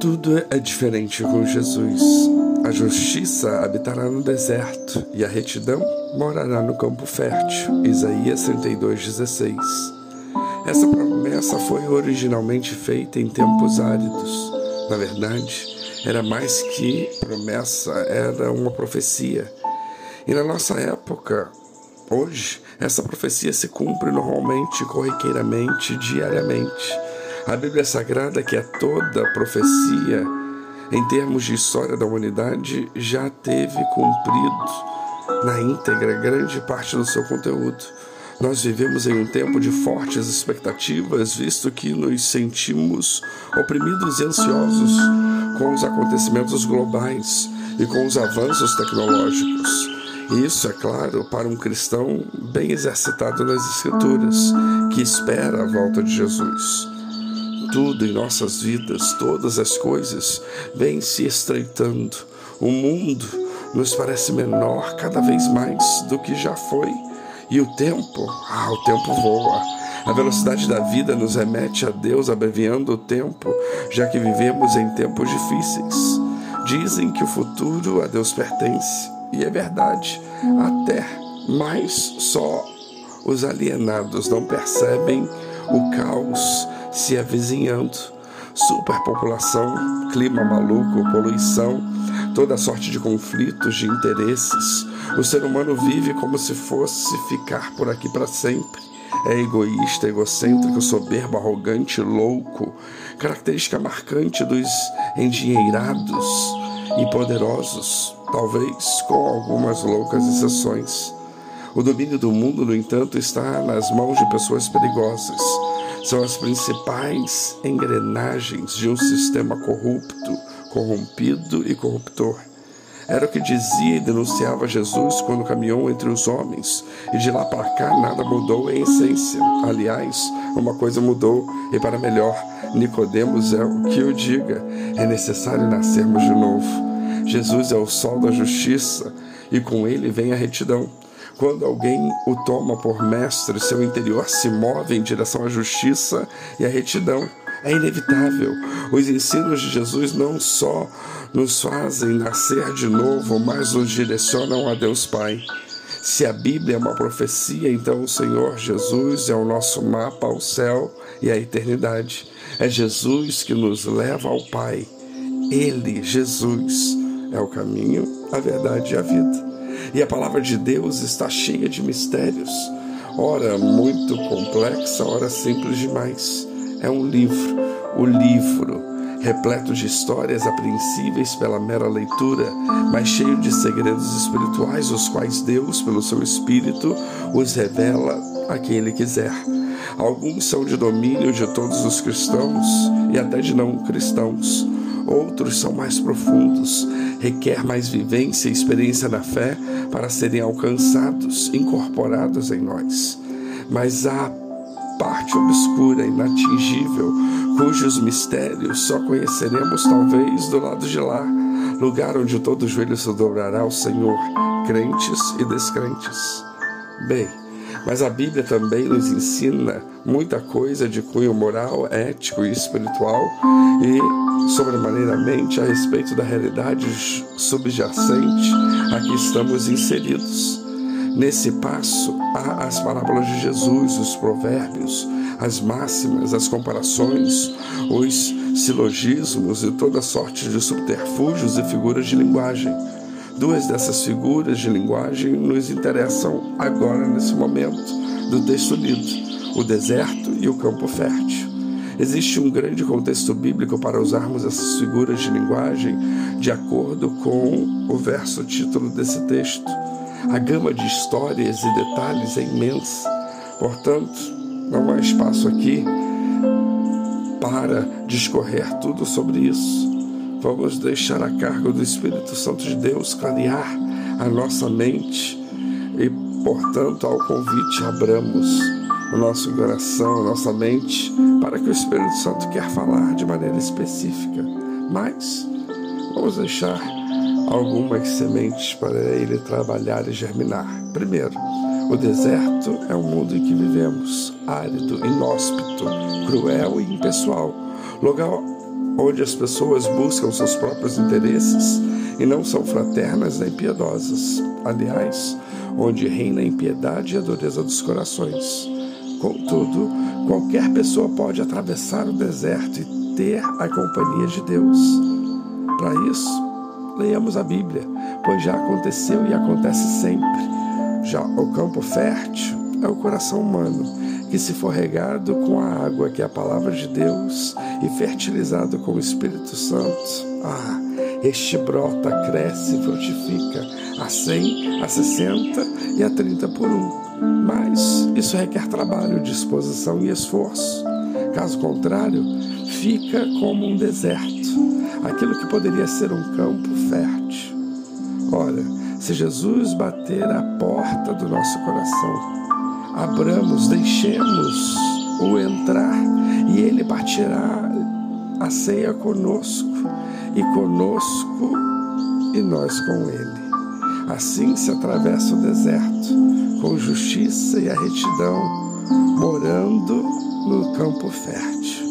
Tudo é diferente com Jesus. A justiça habitará no deserto e a retidão morará no campo fértil. Isaías 32:16. Essa promessa foi originalmente feita em tempos áridos. Na verdade, era mais que promessa, era uma profecia. E na nossa época, hoje, essa profecia se cumpre normalmente, corriqueiramente, diariamente. A Bíblia Sagrada, que é toda profecia, em termos de história da humanidade, já teve cumprido na íntegra grande parte do seu conteúdo. Nós vivemos em um tempo de fortes expectativas, visto que nos sentimos oprimidos e ansiosos com os acontecimentos globais e com os avanços tecnológicos. Isso, é claro, para um cristão bem exercitado nas Escrituras, que espera a volta de Jesus tudo em nossas vidas, todas as coisas, vêm se estreitando. O mundo nos parece menor cada vez mais do que já foi. E o tempo, ah, o tempo voa. A velocidade da vida nos remete a Deus, abreviando o tempo, já que vivemos em tempos difíceis. Dizem que o futuro a Deus pertence, e é verdade, até, mas só os alienados não percebem o caos se avizinhando. Superpopulação, clima maluco, poluição, toda sorte de conflitos, de interesses. O ser humano vive como se fosse ficar por aqui para sempre. É egoísta, egocêntrico, soberbo, arrogante, louco, característica marcante dos endinheirados e poderosos, talvez com algumas loucas exceções. O domínio do mundo, no entanto, está nas mãos de pessoas perigosas são as principais engrenagens de um sistema corrupto, corrompido e corruptor. Era o que dizia e denunciava Jesus quando caminhou entre os homens, e de lá para cá nada mudou em essência. Aliás, uma coisa mudou e para melhor. Nicodemos é o que eu diga, é necessário nascermos de novo. Jesus é o sol da justiça e com ele vem a retidão. Quando alguém o toma por mestre, seu interior se move em direção à justiça e à retidão. É inevitável. Os ensinos de Jesus não só nos fazem nascer de novo, mas nos direcionam a Deus Pai. Se a Bíblia é uma profecia, então o Senhor Jesus é o nosso mapa ao céu e à eternidade. É Jesus que nos leva ao Pai. Ele, Jesus, é o caminho, a verdade e a vida. E a palavra de Deus está cheia de mistérios, ora muito complexa, ora simples demais. É um livro, o livro, repleto de histórias apreensíveis pela mera leitura, mas cheio de segredos espirituais, os quais Deus, pelo seu Espírito, os revela a quem Ele quiser. Alguns são de domínio de todos os cristãos e até de não cristãos. Outros são mais profundos, requer mais vivência e experiência na fé para serem alcançados, incorporados em nós. Mas há parte obscura, inatingível, cujos mistérios só conheceremos talvez do lado de lá, lugar onde todo joelho se dobrará ao Senhor, crentes e descrentes. Bem, mas a Bíblia também nos ensina muita coisa de cunho moral, ético e espiritual e, sobremaneiramente, a respeito da realidade subjacente a que estamos inseridos. Nesse passo há as parábolas de Jesus, os provérbios, as máximas, as comparações, os silogismos e toda sorte de subterfúgios e figuras de linguagem Duas dessas figuras de linguagem nos interessam agora nesse momento do texto lido: o deserto e o campo fértil. Existe um grande contexto bíblico para usarmos essas figuras de linguagem de acordo com o verso título desse texto. A gama de histórias e detalhes é imensa, portanto, não há espaço aqui para discorrer tudo sobre isso. Vamos deixar a cargo do Espírito Santo de Deus clarear a nossa mente e, portanto, ao convite, abramos o nosso coração, a nossa mente, para que o Espírito Santo quer falar de maneira específica. Mas vamos deixar algumas sementes para ele trabalhar e germinar. Primeiro, o deserto é o mundo em que vivemos, árido, inóspito, cruel e impessoal. Lugar onde as pessoas buscam seus próprios interesses e não são fraternas nem piedosas. Aliás, onde reina a impiedade e a dureza dos corações. Contudo, qualquer pessoa pode atravessar o deserto e ter a companhia de Deus. Para isso, leiamos a Bíblia, pois já aconteceu e acontece sempre. Já o campo fértil é o coração humano, que se for regado com a água que é a palavra de Deus e fertilizado com o Espírito Santo, ah, este brota, cresce e frutifica a 100, a 60 e a 30 por um. Mas isso requer trabalho, disposição e esforço. Caso contrário, fica como um deserto, aquilo que poderia ser um campo fértil. Ora, se Jesus bater a porta do nosso coração, abramos, deixemos o entrar e ele baterá a ceia conosco e conosco e nós com ele. Assim se atravessa o deserto, com justiça e a retidão, morando no campo fértil.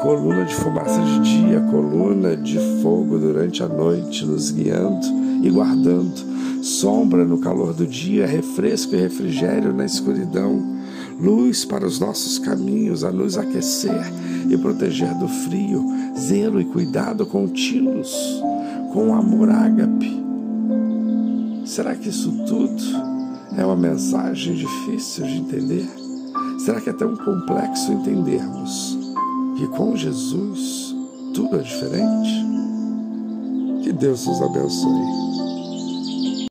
Coluna de fumaça de dia, coluna de fogo durante a noite, nos guiando e guardando. Sombra no calor do dia, refresco e refrigério na escuridão. Luz para os nossos caminhos, a nos aquecer e proteger do frio. Zelo e cuidado contínuos, com amor ágape Será que isso tudo é uma mensagem difícil de entender? Será que é tão complexo entendermos que com Jesus tudo é diferente? Que Deus nos abençoe.